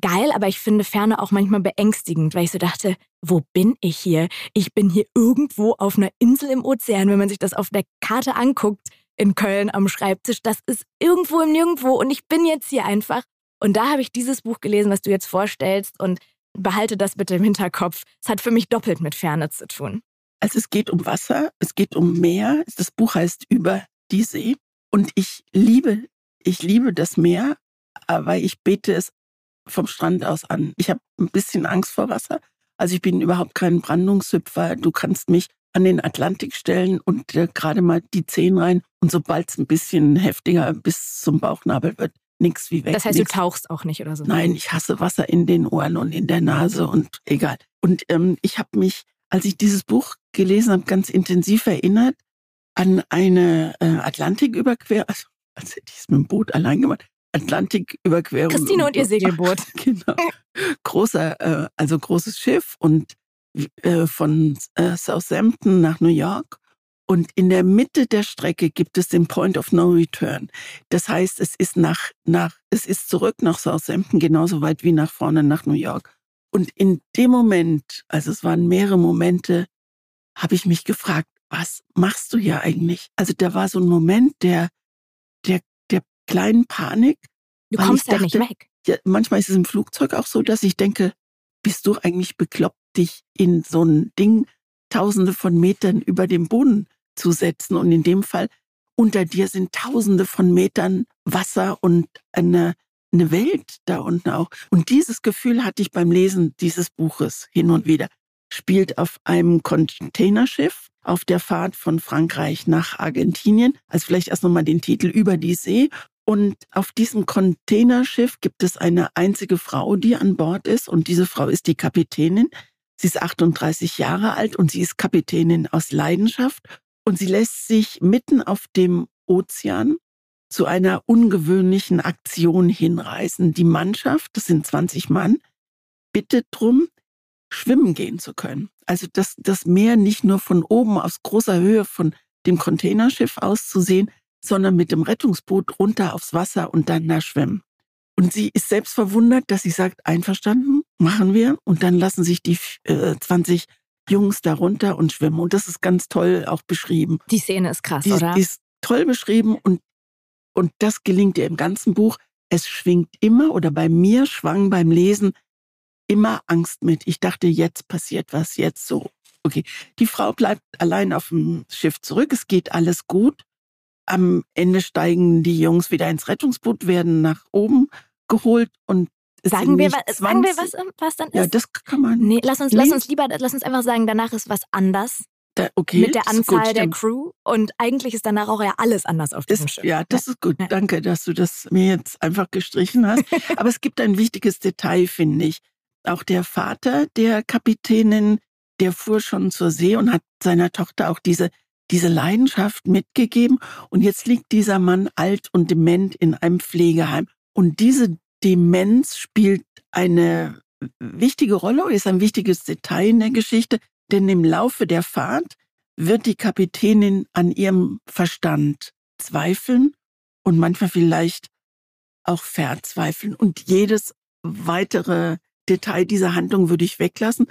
geil, aber ich finde Ferne auch manchmal beängstigend, weil ich so dachte, wo bin ich hier? Ich bin hier irgendwo auf einer Insel im Ozean. Wenn man sich das auf der Karte anguckt, in Köln am Schreibtisch. Das ist irgendwo im Nirgendwo und ich bin jetzt hier einfach. Und da habe ich dieses Buch gelesen, was du jetzt vorstellst und behalte das bitte im Hinterkopf. Es hat für mich doppelt mit Ferne zu tun. Also es geht um Wasser, es geht um Meer. Das Buch heißt Über die See. Und ich liebe, ich liebe das Meer, aber ich bete es vom Strand aus an. Ich habe ein bisschen Angst vor Wasser, Also ich bin überhaupt kein Brandungshüpfer. Du kannst mich an den Atlantik stellen und äh, gerade mal die Zehen rein. Und sobald es ein bisschen heftiger bis zum Bauchnabel wird, nichts wie weg. Das heißt, nix. du tauchst auch nicht oder so? Nein, ich hasse Wasser in den Ohren und in der Nase und egal. Und ähm, ich habe mich, als ich dieses Buch gelesen habe, ganz intensiv erinnert an eine äh, Atlantiküberquerung. Also, als hätte ich es mit dem Boot allein gemacht. Atlantiküberquerung. Christine und ihr Segelboot. genau. Großer, äh, also großes Schiff und äh, von äh, Southampton nach New York. Und in der Mitte der Strecke gibt es den Point of No Return. Das heißt, es ist nach, nach, es ist zurück nach Southampton genauso weit wie nach vorne nach New York. Und in dem Moment, also es waren mehrere Momente, habe ich mich gefragt, was machst du hier eigentlich? Also da war so ein Moment der, der, der kleinen Panik. Du kommst ja nicht weg. Ja, manchmal ist es im Flugzeug auch so, dass ich denke, bist du eigentlich bekloppt, dich in so ein Ding tausende von Metern über dem Boden zu setzen? Und in dem Fall, unter dir sind tausende von Metern Wasser und eine, eine Welt da unten auch. Und dieses Gefühl hatte ich beim Lesen dieses Buches hin und wieder. Spielt auf einem Containerschiff auf der Fahrt von Frankreich nach Argentinien. Also vielleicht erst nochmal den Titel Über die See. Und auf diesem Containerschiff gibt es eine einzige Frau, die an Bord ist. Und diese Frau ist die Kapitänin. Sie ist 38 Jahre alt und sie ist Kapitänin aus Leidenschaft. Und sie lässt sich mitten auf dem Ozean zu einer ungewöhnlichen Aktion hinreißen. Die Mannschaft, das sind 20 Mann, bittet drum, schwimmen gehen zu können. Also das, das Meer nicht nur von oben aus großer Höhe von dem Containerschiff aus zu sehen, sondern mit dem Rettungsboot runter aufs Wasser und dann da schwimmen. Und sie ist selbst verwundert, dass sie sagt, einverstanden, machen wir. Und dann lassen sich die äh, 20 Jungs da runter und schwimmen. Und das ist ganz toll auch beschrieben. Die Szene ist krass, die, oder? Die ist toll beschrieben und, und das gelingt ihr im ganzen Buch. Es schwingt immer oder bei mir schwang beim Lesen immer Angst mit. Ich dachte, jetzt passiert was, jetzt so. Okay, die Frau bleibt allein auf dem Schiff zurück. Es geht alles gut. Am Ende steigen die Jungs wieder ins Rettungsboot, werden nach oben geholt und sagen wir, was, sagen wir was, was dann ist? Ja, das kann man. Nee, lass uns, lass uns lieber, lass uns einfach sagen, danach ist was anders. Da, okay, mit der Anzahl gut, der Crew und eigentlich ist danach auch ja alles anders auf diesem ist, Schiff. Ja, das ist gut. Ja. Danke, dass du das mir jetzt einfach gestrichen hast. Aber es gibt ein wichtiges Detail, finde ich. Auch der Vater der Kapitänin, der fuhr schon zur See und hat seiner Tochter auch diese, diese Leidenschaft mitgegeben. Und jetzt liegt dieser Mann alt und dement in einem Pflegeheim. Und diese Demenz spielt eine wichtige Rolle ist ein wichtiges Detail in der Geschichte, denn im Laufe der Fahrt wird die Kapitänin an ihrem Verstand zweifeln und manchmal vielleicht auch verzweifeln. Und jedes weitere Detail dieser Handlung würde ich weglassen.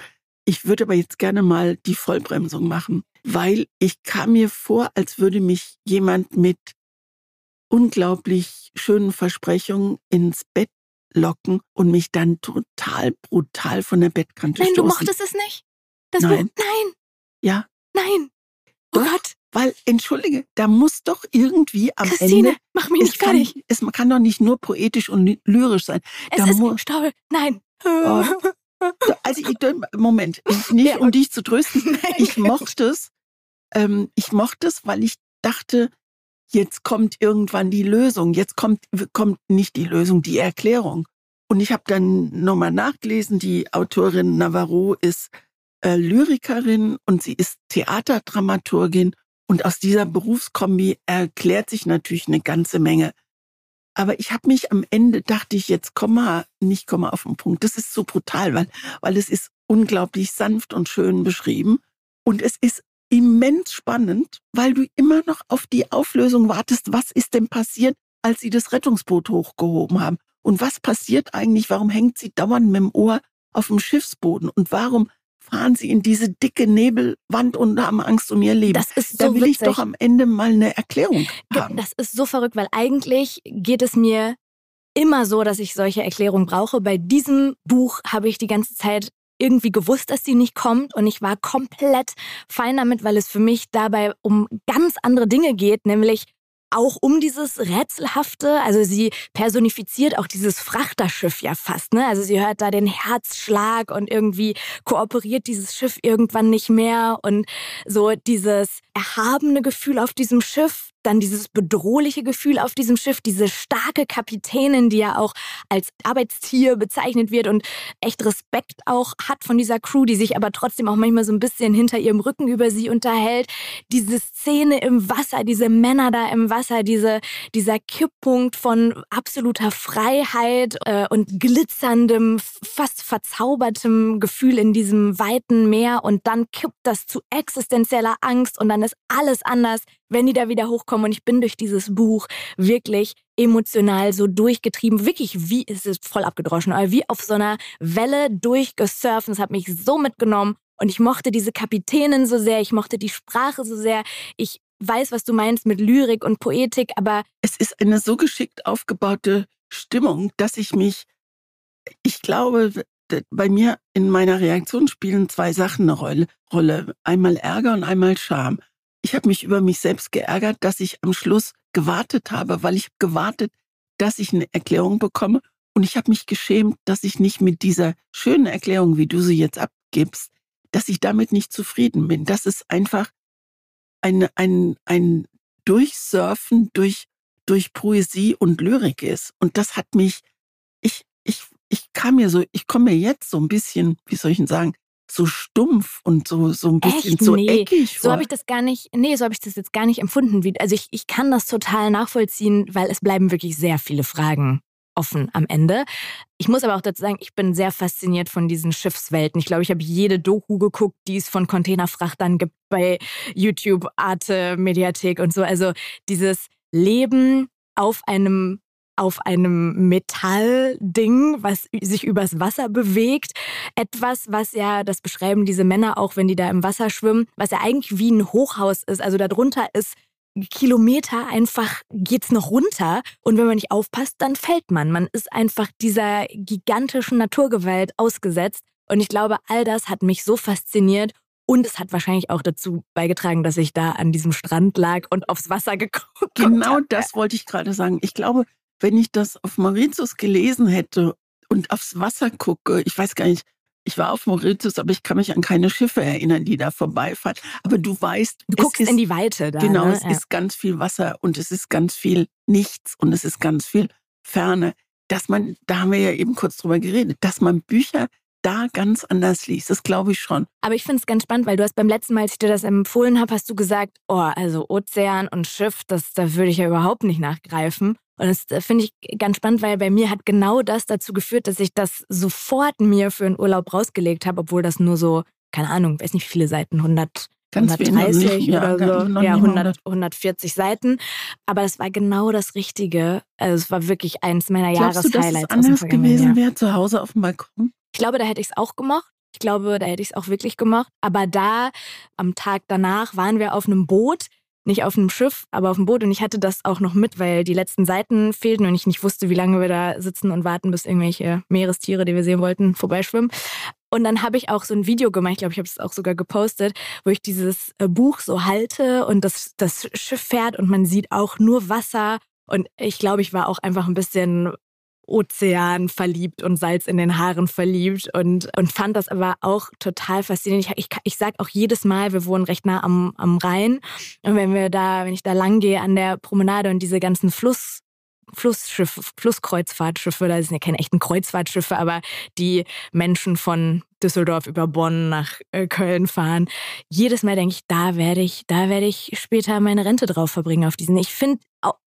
Ich würde aber jetzt gerne mal die Vollbremsung machen, weil ich kam mir vor, als würde mich jemand mit unglaublich schönen Versprechungen ins Bett locken und mich dann total brutal von der Bettkante Nein, stoßen. du mochtest es nicht? Das Nein. Buch? Nein, Ja, nein. Oh Doch. Gott, weil, entschuldige, da muss doch irgendwie am Christine, Ende... mach mich nicht kann, fertig. es kann doch nicht nur poetisch und ly- lyrisch sein. Es da ist Staubel. Nein. Oh. Also, ich, Moment, ich, nicht um dich zu trösten. Ich mochte es. Ähm, ich mochte es, weil ich dachte, jetzt kommt irgendwann die Lösung. Jetzt kommt, kommt nicht die Lösung, die Erklärung. Und ich habe dann nochmal nachgelesen, die Autorin Navarro ist äh, Lyrikerin und sie ist Theaterdramaturgin. Und aus dieser Berufskombi erklärt sich natürlich eine ganze Menge. Aber ich habe mich am Ende, dachte ich, jetzt komm mal, nicht komm mal auf den Punkt. Das ist so brutal, weil, weil es ist unglaublich sanft und schön beschrieben. Und es ist immens spannend, weil du immer noch auf die Auflösung wartest, was ist denn passiert, als sie das Rettungsboot hochgehoben haben. Und was passiert eigentlich? Warum hängt sie dauernd mit dem Ohr auf dem Schiffsboden? Und warum fahren sie in diese dicke Nebelwand und haben Angst um ihr Leben? Das ist da so will ich witzig. doch am Ende mal eine Erklärung haben. Das ist so verrückt, weil eigentlich geht es mir immer so, dass ich solche Erklärungen brauche. Bei diesem Buch habe ich die ganze Zeit irgendwie gewusst, dass sie nicht kommt und ich war komplett fein damit, weil es für mich dabei um ganz andere Dinge geht, nämlich auch um dieses Rätselhafte. Also sie personifiziert auch dieses Frachterschiff ja fast. Ne? Also sie hört da den Herzschlag und irgendwie kooperiert dieses Schiff irgendwann nicht mehr. Und so dieses erhabene Gefühl auf diesem Schiff dann dieses bedrohliche Gefühl auf diesem Schiff, diese starke Kapitänin, die ja auch als Arbeitstier bezeichnet wird und echt Respekt auch hat von dieser Crew, die sich aber trotzdem auch manchmal so ein bisschen hinter ihrem Rücken über sie unterhält. Diese Szene im Wasser, diese Männer da im Wasser, diese, dieser Kipppunkt von absoluter Freiheit äh, und glitzerndem, fast verzaubertem Gefühl in diesem weiten Meer und dann kippt das zu existenzieller Angst und dann ist alles anders wenn die da wieder hochkommen. Und ich bin durch dieses Buch wirklich emotional so durchgetrieben, wirklich wie, es ist voll abgedroschen, aber wie auf so einer Welle durchgesurft. Es hat mich so mitgenommen. Und ich mochte diese Kapitänin so sehr, ich mochte die Sprache so sehr. Ich weiß, was du meinst mit Lyrik und Poetik, aber. Es ist eine so geschickt aufgebaute Stimmung, dass ich mich, ich glaube, bei mir in meiner Reaktion spielen zwei Sachen eine Rolle. Einmal Ärger und einmal Scham. Ich habe mich über mich selbst geärgert, dass ich am Schluss gewartet habe, weil ich gewartet, dass ich eine Erklärung bekomme. Und ich habe mich geschämt, dass ich nicht mit dieser schönen Erklärung, wie du sie jetzt abgibst, dass ich damit nicht zufrieden bin. Das ist einfach ein, ein, ein Durchsurfen durch, durch Poesie und Lyrik ist. Und das hat mich, ich, ich, ich kam mir so, ich komme mir jetzt so ein bisschen, wie soll ich denn sagen, so stumpf und so, so ein bisschen Echt? so nee. eckig. So habe ich das gar nicht, nee, so habe ich das jetzt gar nicht empfunden. Also ich, ich kann das total nachvollziehen, weil es bleiben wirklich sehr viele Fragen offen am Ende. Ich muss aber auch dazu sagen, ich bin sehr fasziniert von diesen Schiffswelten. Ich glaube, ich habe jede Doku geguckt, die es von Containerfrachtern gibt bei YouTube, Arte, Mediathek und so. Also dieses Leben auf einem auf einem Metallding, was sich übers Wasser bewegt. Etwas, was ja, das beschreiben diese Männer auch, wenn die da im Wasser schwimmen, was ja eigentlich wie ein Hochhaus ist. Also darunter ist Kilometer einfach geht's noch runter und wenn man nicht aufpasst, dann fällt man. Man ist einfach dieser gigantischen Naturgewalt ausgesetzt und ich glaube, all das hat mich so fasziniert und es hat wahrscheinlich auch dazu beigetragen, dass ich da an diesem Strand lag und aufs Wasser geguckt habe. Genau das wollte ich gerade sagen. Ich glaube, wenn ich das auf Mauritius gelesen hätte und aufs Wasser gucke, ich weiß gar nicht, ich war auf Mauritius, aber ich kann mich an keine Schiffe erinnern, die da vorbeifahren. Aber du weißt, du guckst ist, in die Weite. Da, genau, ne? es ja. ist ganz viel Wasser und es ist ganz viel Nichts und es ist ganz viel Ferne. Dass man, da haben wir ja eben kurz drüber geredet, dass man Bücher da ganz anders liest. Das glaube ich schon. Aber ich finde es ganz spannend, weil du hast beim letzten Mal, als ich dir das empfohlen habe, hast du gesagt, oh, also Ozean und Schiff, das, da würde ich ja überhaupt nicht nachgreifen. Und das äh, finde ich ganz spannend, weil bei mir hat genau das dazu geführt, dass ich das sofort mir für einen Urlaub rausgelegt habe, obwohl das nur so, keine Ahnung, weiß nicht wie viele Seiten, 100, Ganz 130 nicht, ja, oder so, ja, 100, 140 Seiten. Aber es war genau das Richtige. Also es war wirklich eins meiner Jahreshighlights. Glaubst du, dass es anders gewesen wäre zu Hause auf dem Balkon? Ich glaube, da hätte ich es auch gemacht. Ich glaube, da hätte ich es auch wirklich gemacht. Aber da, am Tag danach, waren wir auf einem Boot nicht auf einem Schiff, aber auf dem Boot. Und ich hatte das auch noch mit, weil die letzten Seiten fehlten und ich nicht wusste, wie lange wir da sitzen und warten, bis irgendwelche Meerestiere, die wir sehen wollten, vorbeischwimmen. Und dann habe ich auch so ein Video gemacht, ich glaube, ich habe es auch sogar gepostet, wo ich dieses äh, Buch so halte und das, das Schiff fährt und man sieht auch nur Wasser. Und ich glaube, ich war auch einfach ein bisschen Ozean verliebt und Salz in den Haaren verliebt und, und fand das aber auch total faszinierend. Ich, ich, ich sag auch jedes Mal, wir wohnen recht nah am, am Rhein und wenn wir da, wenn ich da lang gehe an der Promenade und diese ganzen Fluss Flussschiffe, Flusskreuzfahrtschiffe, da sind ja keine echten Kreuzfahrtschiffe, aber die Menschen von Düsseldorf über Bonn nach äh, Köln fahren. Jedes Mal denke ich, da werde ich, da werde ich später meine Rente drauf verbringen auf diesen. Ich finde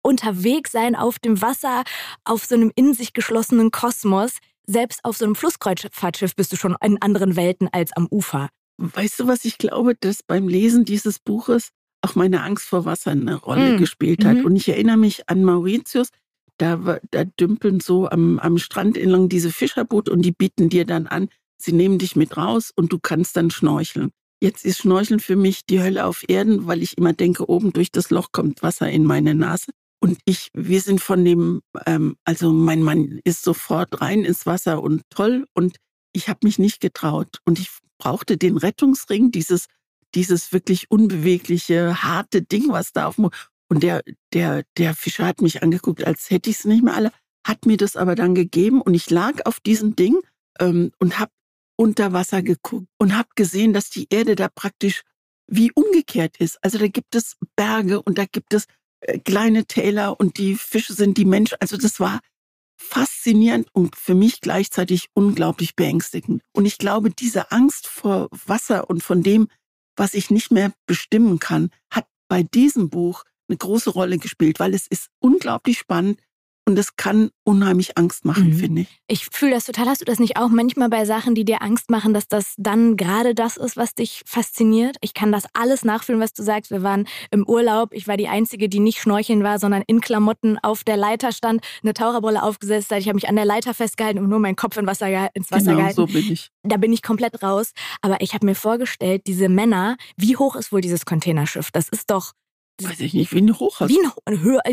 unterwegs sein auf dem Wasser, auf so einem in sich geschlossenen Kosmos, selbst auf so einem Flusskreuzfahrtschiff bist du schon in anderen Welten als am Ufer. Weißt du, was ich glaube, dass beim Lesen dieses Buches auch meine Angst vor Wasser eine Rolle mm. gespielt hat. Mhm. Und ich erinnere mich an Mauritius, da, da dümpeln so am, am Strand entlang diese Fischerboote und die bieten dir dann an, sie nehmen dich mit raus und du kannst dann schnorcheln. Jetzt ist Schnorcheln für mich die Hölle auf Erden, weil ich immer denke, oben durch das Loch kommt Wasser in meine Nase. Und ich, wir sind von dem, ähm, also mein Mann ist sofort rein ins Wasser und toll. Und ich habe mich nicht getraut. Und ich brauchte den Rettungsring, dieses, dieses wirklich unbewegliche, harte Ding, was da auf dem Und der, der, der Fischer hat mich angeguckt, als hätte ich es nicht mehr alle, hat mir das aber dann gegeben und ich lag auf diesem Ding ähm, und habe unter Wasser geguckt und habe gesehen, dass die Erde da praktisch wie umgekehrt ist. Also da gibt es Berge und da gibt es äh, kleine Täler und die Fische sind die Menschen. Also das war faszinierend und für mich gleichzeitig unglaublich beängstigend. Und ich glaube, diese Angst vor Wasser und von dem, was ich nicht mehr bestimmen kann, hat bei diesem Buch eine große Rolle gespielt, weil es ist unglaublich spannend. Und es kann unheimlich Angst machen, mhm. finde ich. Ich fühle das total. Hast du das nicht auch manchmal bei Sachen, die dir Angst machen, dass das dann gerade das ist, was dich fasziniert? Ich kann das alles nachfühlen, was du sagst. Wir waren im Urlaub. Ich war die Einzige, die nicht schnorcheln war, sondern in Klamotten auf der Leiter stand, eine Taucherbrille aufgesetzt hat. Ich habe mich an der Leiter festgehalten und nur meinen Kopf in Wasser, ins Wasser genau, gehalten. so bin ich. Da bin ich komplett raus. Aber ich habe mir vorgestellt, diese Männer, wie hoch ist wohl dieses Containerschiff? Das ist doch weiß ich nicht, wie ein Hochhaus. Wie ein,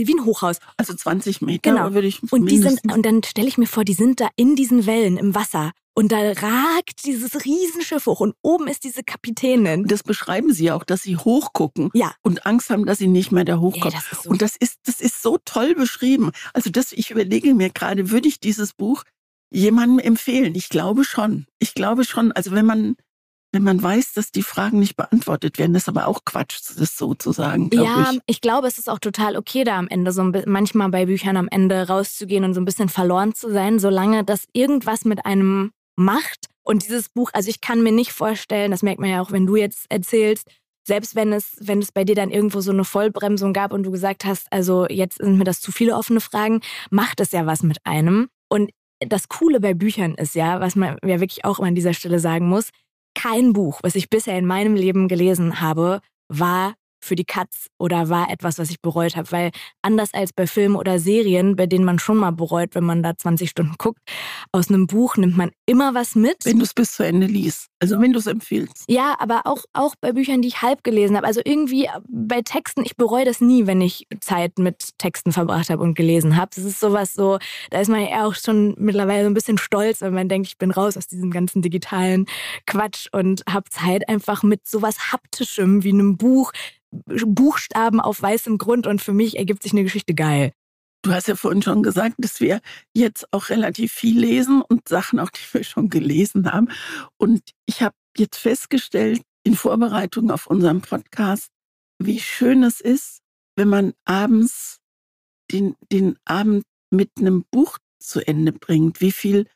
wie ein Hochhaus. Also 20 Meter genau. würde ich Und die sind, und dann stelle ich mir vor, die sind da in diesen Wellen im Wasser. Und da ragt dieses Riesenschiff hoch und oben ist diese Kapitänin. Das beschreiben sie auch, dass sie hochgucken ja. und Angst haben, dass sie nicht mehr da hochkommen. Ja, so und das ist, das ist so toll beschrieben. Also das, ich überlege mir gerade, würde ich dieses Buch jemandem empfehlen? Ich glaube schon. Ich glaube schon. Also wenn man wenn man weiß, dass die Fragen nicht beantwortet werden, ist aber auch Quatsch, das so zu sagen. Ja, ich. ich. glaube, es ist auch total okay, da am Ende so ein, manchmal bei Büchern am Ende rauszugehen und so ein bisschen verloren zu sein, solange das irgendwas mit einem macht. Und dieses Buch, also ich kann mir nicht vorstellen, das merkt man ja auch, wenn du jetzt erzählst, selbst wenn es, wenn es bei dir dann irgendwo so eine Vollbremsung gab und du gesagt hast, also jetzt sind mir das zu viele offene Fragen, macht es ja was mit einem. Und das Coole bei Büchern ist ja, was man ja wirklich auch immer an dieser Stelle sagen muss, kein Buch, was ich bisher in meinem Leben gelesen habe, war für die Katz oder war etwas, was ich bereut habe. Weil anders als bei Filmen oder Serien, bei denen man schon mal bereut, wenn man da 20 Stunden guckt, aus einem Buch nimmt man immer was mit. Wenn du es bis zu Ende liest. Also wenn du es empfiehlst. Ja, aber auch, auch bei Büchern, die ich halb gelesen habe. Also irgendwie bei Texten, ich bereue das nie, wenn ich Zeit mit Texten verbracht habe und gelesen habe. Das ist sowas so, da ist man ja auch schon mittlerweile so ein bisschen stolz, wenn man denkt, ich bin raus aus diesem ganzen digitalen Quatsch und habe Zeit einfach mit sowas Haptischem wie einem Buch Buchstaben auf weißem Grund und für mich ergibt sich eine Geschichte geil. Du hast ja vorhin schon gesagt, dass wir jetzt auch relativ viel lesen und Sachen auch, die wir schon gelesen haben. Und ich habe jetzt festgestellt in Vorbereitung auf unseren Podcast, wie schön es ist, wenn man abends den, den Abend mit einem Buch zu Ende bringt. Wie viel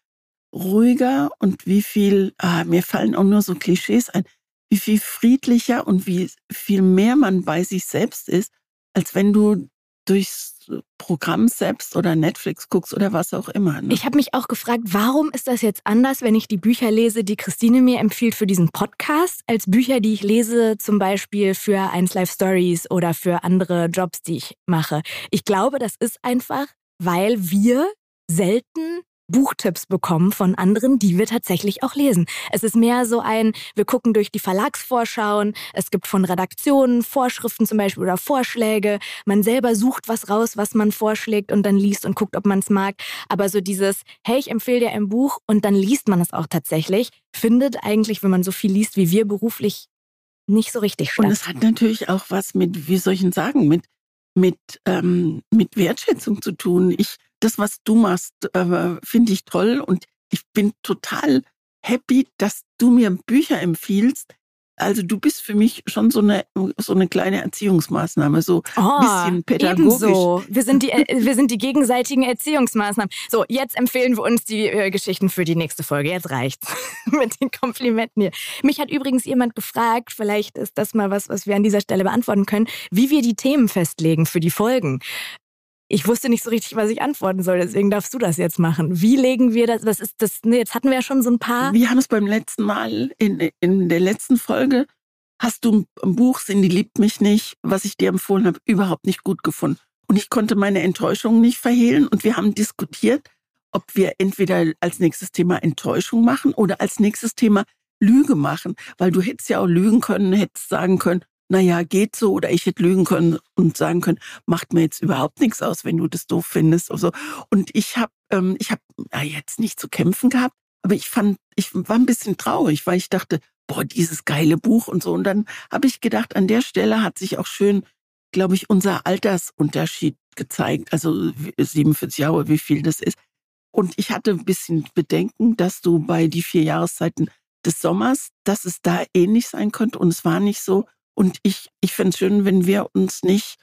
ruhiger und wie viel, ah, mir fallen auch nur so Klischees ein, wie viel friedlicher und wie viel mehr man bei sich selbst ist, als wenn du durchs Programm selbst oder Netflix guckst oder was auch immer. Ne? Ich habe mich auch gefragt, warum ist das jetzt anders, wenn ich die Bücher lese, die Christine mir empfiehlt für diesen Podcast, als Bücher, die ich lese, zum Beispiel für 1 Life Stories oder für andere Jobs, die ich mache. Ich glaube, das ist einfach, weil wir selten Buchtipps bekommen von anderen, die wir tatsächlich auch lesen. Es ist mehr so ein, wir gucken durch die Verlagsvorschauen, es gibt von Redaktionen Vorschriften zum Beispiel oder Vorschläge. Man selber sucht was raus, was man vorschlägt und dann liest und guckt, ob man es mag. Aber so dieses, hey, ich empfehle dir ein Buch und dann liest man es auch tatsächlich, findet eigentlich, wenn man so viel liest wie wir beruflich, nicht so richtig statt. Und es hat natürlich auch was mit, wie soll ich denn sagen, mit, mit, ähm, mit Wertschätzung zu tun. Ich das, was du machst, äh, finde ich toll und ich bin total happy, dass du mir Bücher empfiehlst. Also du bist für mich schon so eine so eine kleine Erziehungsmaßnahme, so ein oh, bisschen pädagogisch. Ebenso. Wir sind die äh, wir sind die gegenseitigen Erziehungsmaßnahmen. So, jetzt empfehlen wir uns die äh, Geschichten für die nächste Folge. Jetzt reicht's mit den Komplimenten hier. Mich hat übrigens jemand gefragt, vielleicht ist das mal was, was wir an dieser Stelle beantworten können, wie wir die Themen festlegen für die Folgen ich wusste nicht so richtig, was ich antworten soll. Deswegen darfst du das jetzt machen. Wie legen wir das? Das ist das. Nee, jetzt hatten wir ja schon so ein paar. Wir haben es beim letzten Mal in, in der letzten Folge. Hast du ein Buch, Cindy liebt mich nicht, was ich dir empfohlen habe, überhaupt nicht gut gefunden. Und ich konnte meine Enttäuschung nicht verhehlen. Und wir haben diskutiert, ob wir entweder als nächstes Thema Enttäuschung machen oder als nächstes Thema Lüge machen. Weil du hättest ja auch lügen können, hättest sagen können, naja, geht so, oder ich hätte lügen können und sagen können, macht mir jetzt überhaupt nichts aus, wenn du das doof findest. Oder so. Und ich habe ähm, ich hab, ja, jetzt nicht zu kämpfen gehabt, aber ich fand, ich war ein bisschen traurig, weil ich dachte, boah, dieses geile Buch und so. Und dann habe ich gedacht, an der Stelle hat sich auch schön glaube ich, unser Altersunterschied gezeigt. Also 47 Jahre, wie viel das ist. Und ich hatte ein bisschen Bedenken, dass du bei die vier Jahreszeiten des Sommers, dass es da ähnlich sein könnte. Und es war nicht so. Und ich, ich fände es schön, wenn wir uns nicht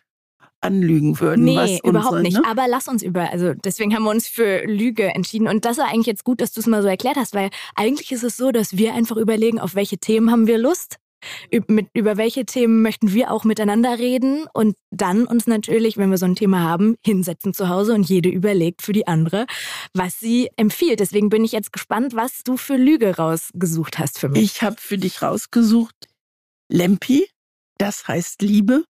anlügen würden. Nee, überhaupt unsere, nicht. Ne? Aber lass uns über, also deswegen haben wir uns für Lüge entschieden. Und das war eigentlich jetzt gut, dass du es mal so erklärt hast, weil eigentlich ist es so, dass wir einfach überlegen, auf welche Themen haben wir Lust. Über welche Themen möchten wir auch miteinander reden und dann uns natürlich, wenn wir so ein Thema haben, hinsetzen zu Hause und jede überlegt für die andere, was sie empfiehlt. Deswegen bin ich jetzt gespannt, was du für Lüge rausgesucht hast für mich. Ich habe für dich rausgesucht Lempi, das heißt Liebe.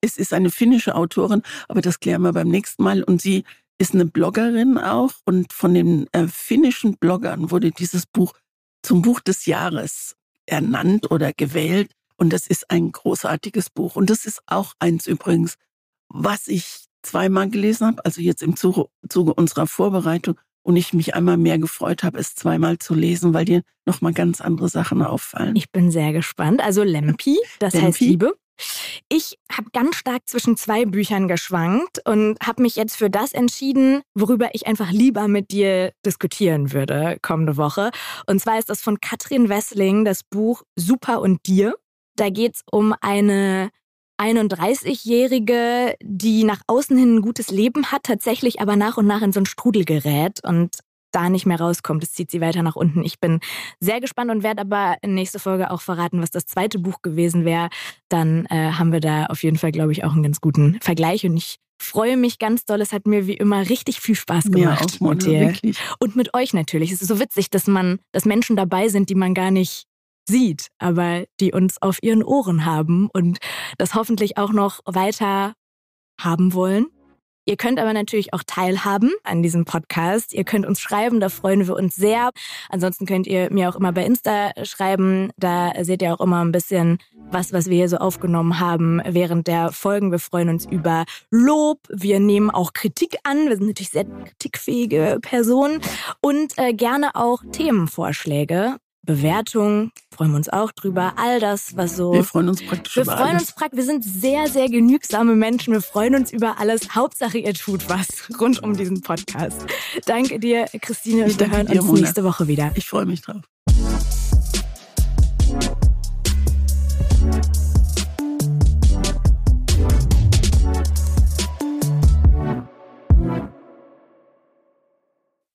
Es ist eine finnische Autorin, aber das klären wir beim nächsten Mal. Und sie ist eine Bloggerin auch. Und von den äh, finnischen Bloggern wurde dieses Buch zum Buch des Jahres ernannt oder gewählt. Und das ist ein großartiges Buch. Und das ist auch eins übrigens, was ich zweimal gelesen habe, also jetzt im Zuge, Zuge unserer Vorbereitung. Und ich mich einmal mehr gefreut habe, es zweimal zu lesen, weil dir nochmal ganz andere Sachen auffallen. Ich bin sehr gespannt. Also Lempi, das Lempi. heißt Liebe. Ich habe ganz stark zwischen zwei Büchern geschwankt und habe mich jetzt für das entschieden, worüber ich einfach lieber mit dir diskutieren würde kommende Woche. Und zwar ist das von Katrin Wessling das Buch Super und dir. Da geht es um eine 31-Jährige, die nach außen hin ein gutes Leben hat, tatsächlich aber nach und nach in so einen Strudel gerät und da nicht mehr rauskommt. Es zieht sie weiter nach unten. Ich bin sehr gespannt und werde aber in nächster Folge auch verraten, was das zweite Buch gewesen wäre. Dann äh, haben wir da auf jeden Fall, glaube ich, auch einen ganz guten Vergleich und ich freue mich ganz doll. Es hat mir wie immer richtig viel Spaß gemacht auch, Mona, mit dir. wirklich. Und mit euch natürlich. Es ist so witzig, dass man, dass Menschen dabei sind, die man gar nicht sieht, aber die uns auf ihren Ohren haben und das hoffentlich auch noch weiter haben wollen. Ihr könnt aber natürlich auch teilhaben an diesem Podcast. Ihr könnt uns schreiben, da freuen wir uns sehr. Ansonsten könnt ihr mir auch immer bei Insta schreiben. Da seht ihr auch immer ein bisschen was, was wir hier so aufgenommen haben während der Folgen. Wir freuen uns über Lob. Wir nehmen auch Kritik an. Wir sind natürlich sehr kritikfähige Personen. Und äh, gerne auch Themenvorschläge. Bewertungen, freuen wir uns auch drüber. All das, was so Wir freuen uns praktisch wir über freuen alles. uns praktisch, wir sind sehr, sehr genügsame Menschen. Wir freuen uns über alles. Hauptsache, ihr tut was rund um diesen Podcast. Danke dir, Christine, und wir hören uns nächste Woche wieder. Ich freue mich drauf.